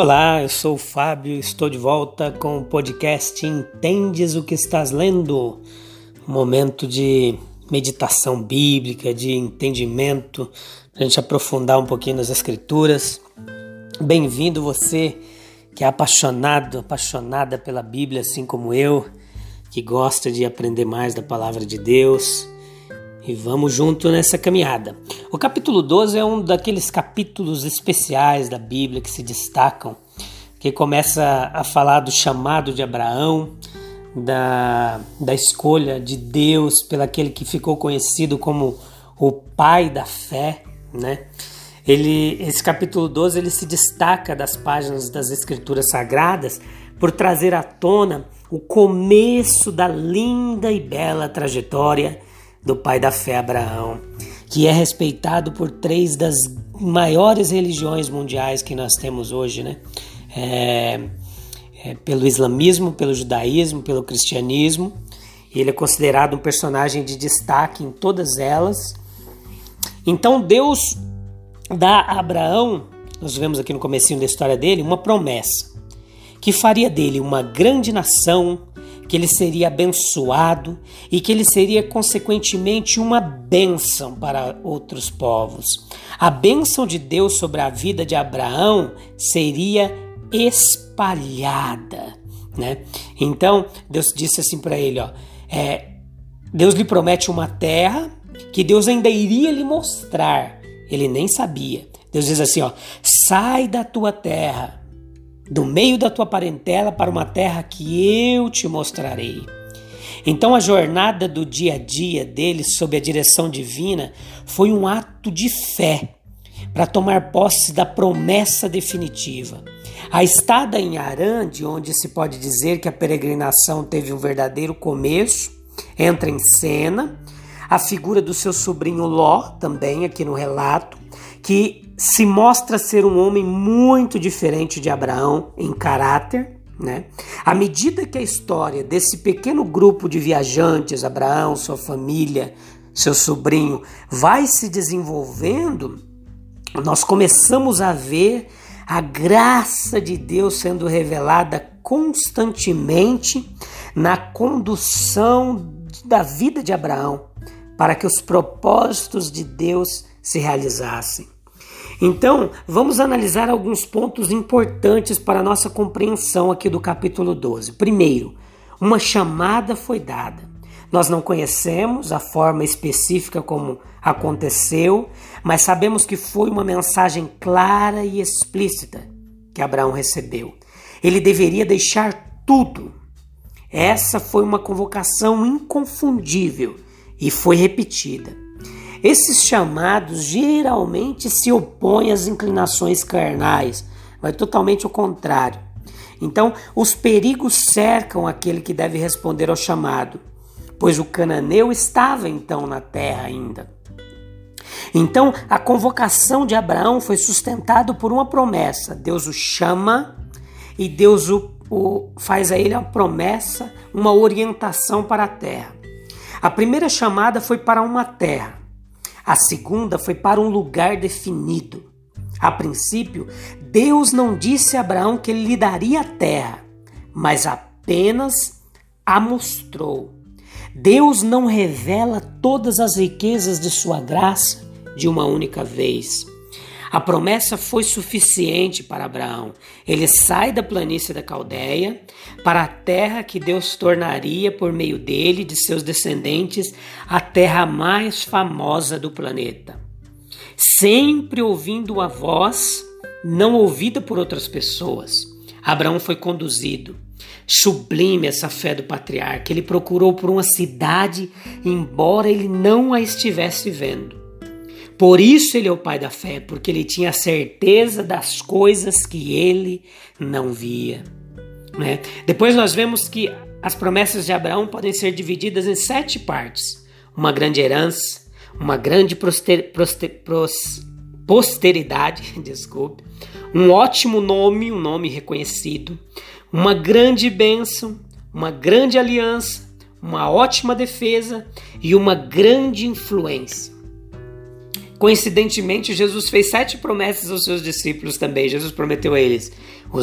Olá, eu sou o Fábio, estou de volta com o podcast Entendes o que estás lendo? Momento de meditação bíblica, de entendimento, para a gente aprofundar um pouquinho nas Escrituras. Bem-vindo você que é apaixonado, apaixonada pela Bíblia, assim como eu, que gosta de aprender mais da palavra de Deus e vamos junto nessa caminhada. O capítulo 12 é um daqueles capítulos especiais da Bíblia que se destacam, que começa a falar do chamado de Abraão, da, da escolha de Deus pelo aquele que ficou conhecido como o pai da fé, né? Ele, esse capítulo 12 ele se destaca das páginas das escrituras sagradas por trazer à tona o começo da linda e bela trajetória do pai da fé Abraão, que é respeitado por três das maiores religiões mundiais que nós temos hoje, né? É, é, pelo islamismo, pelo judaísmo, pelo cristianismo. Ele é considerado um personagem de destaque em todas elas. Então Deus dá a Abraão, nós vemos aqui no comecinho da história dele, uma promessa que faria dele uma grande nação, que ele seria abençoado e que ele seria consequentemente uma bênção para outros povos. A bênção de Deus sobre a vida de Abraão seria espalhada, né? Então Deus disse assim para ele, ó, é, Deus lhe promete uma terra que Deus ainda iria lhe mostrar. Ele nem sabia. Deus diz assim, ó, sai da tua terra do meio da tua parentela para uma terra que eu te mostrarei. Então a jornada do dia a dia dele sob a direção divina foi um ato de fé para tomar posse da promessa definitiva. A estada em Arã, de onde se pode dizer que a peregrinação teve um verdadeiro começo, entra em cena. A figura do seu sobrinho Ló, também aqui no relato, que se mostra ser um homem muito diferente de Abraão em caráter. Né? À medida que a história desse pequeno grupo de viajantes, Abraão, sua família, seu sobrinho, vai se desenvolvendo, nós começamos a ver a graça de Deus sendo revelada constantemente na condução da vida de Abraão, para que os propósitos de Deus se realizassem. Então, vamos analisar alguns pontos importantes para a nossa compreensão aqui do capítulo 12. Primeiro, uma chamada foi dada. Nós não conhecemos a forma específica como aconteceu, mas sabemos que foi uma mensagem clara e explícita que Abraão recebeu. Ele deveria deixar tudo. Essa foi uma convocação inconfundível e foi repetida. Esses chamados geralmente se opõem às inclinações carnais, vai totalmente ao contrário. Então, os perigos cercam aquele que deve responder ao chamado, pois o cananeu estava então na terra ainda. Então, a convocação de Abraão foi sustentada por uma promessa. Deus o chama e Deus o, o faz a ele uma promessa, uma orientação para a terra. A primeira chamada foi para uma terra. A segunda foi para um lugar definido. A princípio, Deus não disse a Abraão que ele lhe daria a terra, mas apenas a mostrou. Deus não revela todas as riquezas de sua graça de uma única vez. A promessa foi suficiente para Abraão. Ele sai da planície da Caldeia para a terra que Deus tornaria por meio dele e de seus descendentes a terra mais famosa do planeta. Sempre ouvindo a voz não ouvida por outras pessoas, Abraão foi conduzido. sublime essa fé do patriarca. Ele procurou por uma cidade, embora ele não a estivesse vendo. Por isso ele é o pai da fé, porque ele tinha certeza das coisas que ele não via. Né? Depois nós vemos que as promessas de Abraão podem ser divididas em sete partes: uma grande herança, uma grande poster, posteridade, desculpe, um ótimo nome, um nome reconhecido, uma grande bênção, uma grande aliança, uma ótima defesa e uma grande influência. Coincidentemente, Jesus fez sete promessas aos seus discípulos também. Jesus prometeu a eles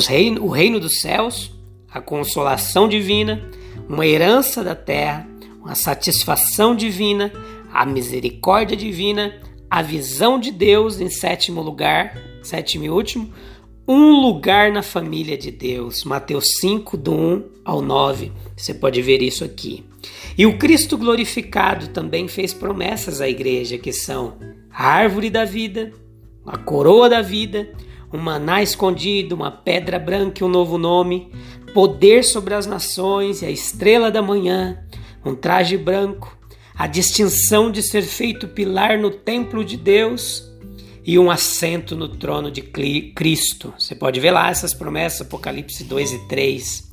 reino, o reino dos céus, a consolação divina, uma herança da terra, uma satisfação divina, a misericórdia divina, a visão de Deus em sétimo lugar, sétimo e último, um lugar na família de Deus. Mateus 5, do 1 ao 9. Você pode ver isso aqui. E o Cristo glorificado também fez promessas à igreja, que são a árvore da vida, a coroa da vida, um maná escondido, uma pedra branca e um novo nome, poder sobre as nações e a estrela da manhã, um traje branco, a distinção de ser feito pilar no templo de Deus e um assento no trono de Cristo. Você pode ver lá essas promessas, Apocalipse 2 e 3.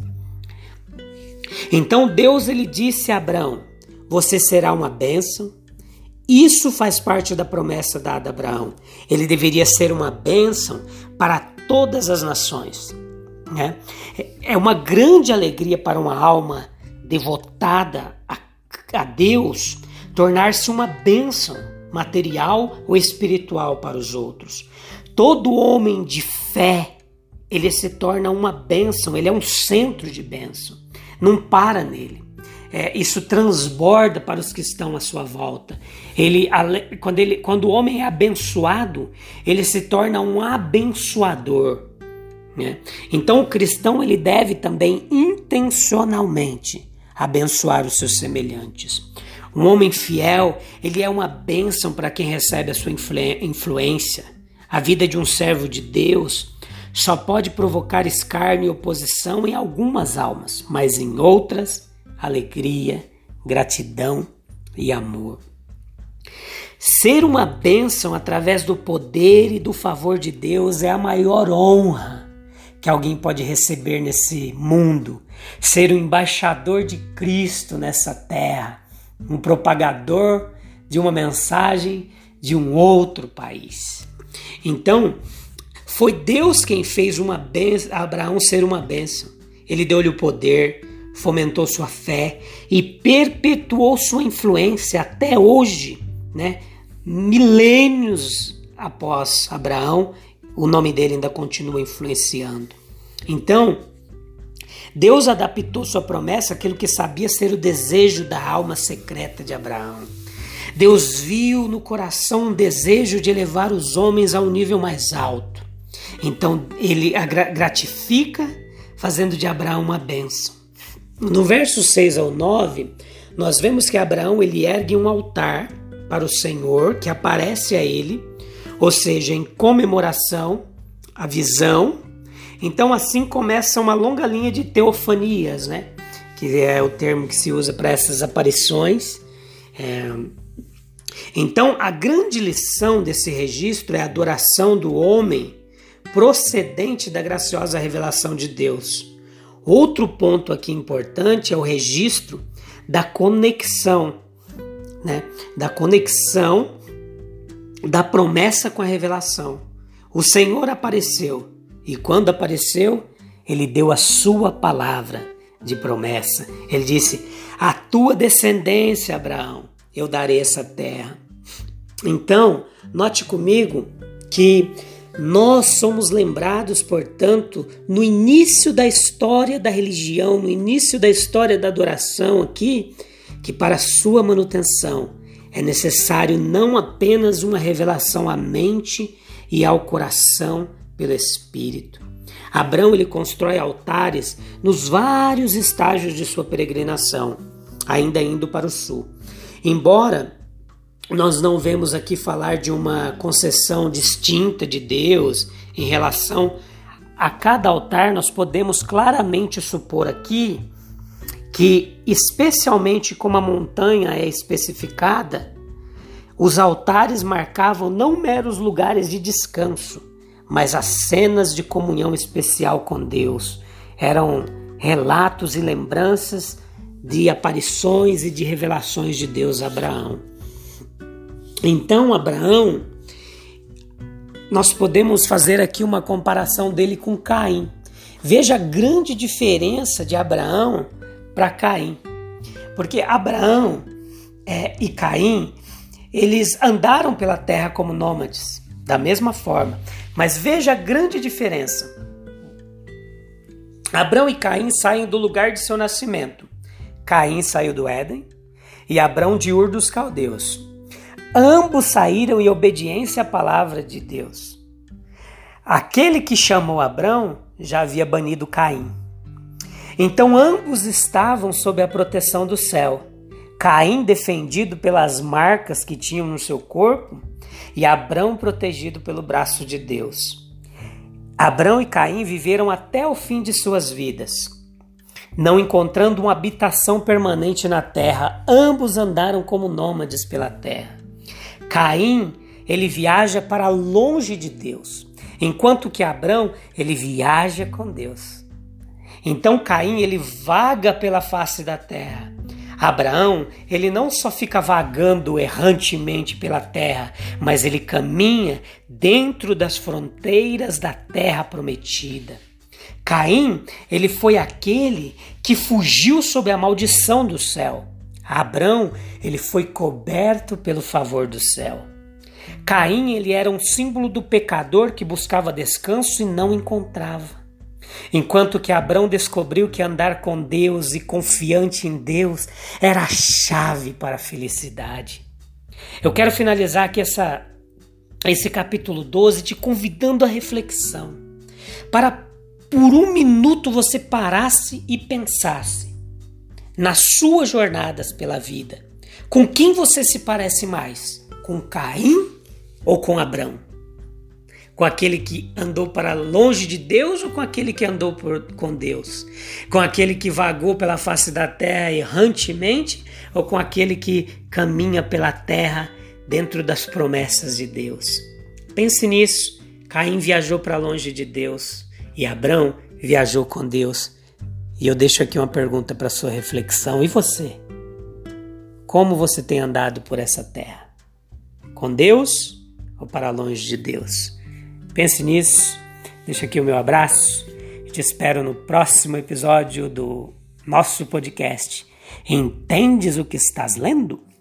Então Deus ele disse a Abraão: Você será uma bênção. Isso faz parte da promessa dada a Abraão. Ele deveria ser uma bênção para todas as nações. Né? É uma grande alegria para uma alma devotada a, a Deus tornar-se uma bênção material ou espiritual para os outros. Todo homem de fé, ele se torna uma bênção, ele é um centro de bênção. Não para nele. É, isso transborda para os que estão à sua volta. Ele, quando, ele, quando o homem é abençoado, ele se torna um abençoador. Né? Então o cristão ele deve também intencionalmente abençoar os seus semelhantes. Um homem fiel, ele é uma bênção para quem recebe a sua influência. A vida de um servo de Deus só pode provocar escárnio e oposição em algumas almas, mas em outras, alegria, gratidão e amor. Ser uma bênção através do poder e do favor de Deus é a maior honra que alguém pode receber nesse mundo. Ser o embaixador de Cristo nessa terra um propagador de uma mensagem de um outro país. Então, foi Deus quem fez uma benção, Abraão ser uma bênção. Ele deu-lhe o poder, fomentou sua fé e perpetuou sua influência até hoje, né? Milênios após Abraão, o nome dele ainda continua influenciando. Então, Deus adaptou sua promessa àquilo que sabia ser o desejo da alma secreta de Abraão. Deus viu no coração um desejo de elevar os homens a um nível mais alto. Então ele gratifica, fazendo de Abraão uma bênção. No verso 6 ao 9, nós vemos que Abraão ele ergue um altar para o Senhor que aparece a ele, ou seja, em comemoração à visão então, assim começa uma longa linha de teofanias, né? que é o termo que se usa para essas aparições. É... Então, a grande lição desse registro é a adoração do homem procedente da graciosa revelação de Deus. Outro ponto aqui importante é o registro da conexão, né? da conexão da promessa com a revelação. O Senhor apareceu e quando apareceu, ele deu a sua palavra de promessa. Ele disse: A tua descendência, Abraão, eu darei essa terra. Então, note comigo que nós somos lembrados, portanto, no início da história da religião, no início da história da adoração aqui, que para sua manutenção é necessário não apenas uma revelação à mente e ao coração pelo Espírito. Abraão ele constrói altares nos vários estágios de sua peregrinação, ainda indo para o sul. Embora nós não vemos aqui falar de uma concessão distinta de Deus em relação a cada altar, nós podemos claramente supor aqui que, especialmente como a montanha é especificada, os altares marcavam não meros lugares de descanso, mas as cenas de comunhão especial com Deus. Eram relatos e lembranças de aparições e de revelações de Deus a Abraão. Então, Abraão, nós podemos fazer aqui uma comparação dele com Caim. Veja a grande diferença de Abraão para Caim. Porque Abraão é, e Caim, eles andaram pela terra como nômades, da mesma forma. Mas veja a grande diferença. Abraão e Caim saem do lugar de seu nascimento. Caim saiu do Éden e Abraão de Ur dos Caldeus. Ambos saíram em obediência à palavra de Deus. Aquele que chamou Abrão já havia banido Caim. Então ambos estavam sob a proteção do céu. Caim defendido pelas marcas que tinham no seu corpo e Abrão protegido pelo braço de Deus. Abrão e Caim viveram até o fim de suas vidas. Não encontrando uma habitação permanente na terra, ambos andaram como nômades pela terra. Caim, ele viaja para longe de Deus, enquanto que Abrão, ele viaja com Deus. Então Caim, ele vaga pela face da terra. Abraão, ele não só fica vagando errantemente pela terra, mas ele caminha dentro das fronteiras da terra prometida. Caim, ele foi aquele que fugiu sob a maldição do céu. Abrão, ele foi coberto pelo favor do céu. Caim, ele era um símbolo do pecador que buscava descanso e não encontrava. Enquanto que Abrão descobriu que andar com Deus e confiante em Deus era a chave para a felicidade. Eu quero finalizar aqui essa, esse capítulo 12 te convidando à reflexão. Para por um minuto você parasse e pensasse nas suas jornadas pela vida, com quem você se parece mais? Com Caim ou com Abrão? Com aquele que andou para longe de Deus ou com aquele que andou por, com Deus? Com aquele que vagou pela face da terra errantemente ou com aquele que caminha pela terra dentro das promessas de Deus? Pense nisso. Caim viajou para longe de Deus e Abrão viajou com Deus. E eu deixo aqui uma pergunta para sua reflexão. E você? Como você tem andado por essa terra? Com Deus ou para longe de Deus? Pense nisso. Deixa aqui o meu abraço. E te espero no próximo episódio do nosso podcast. Entendes o que estás lendo?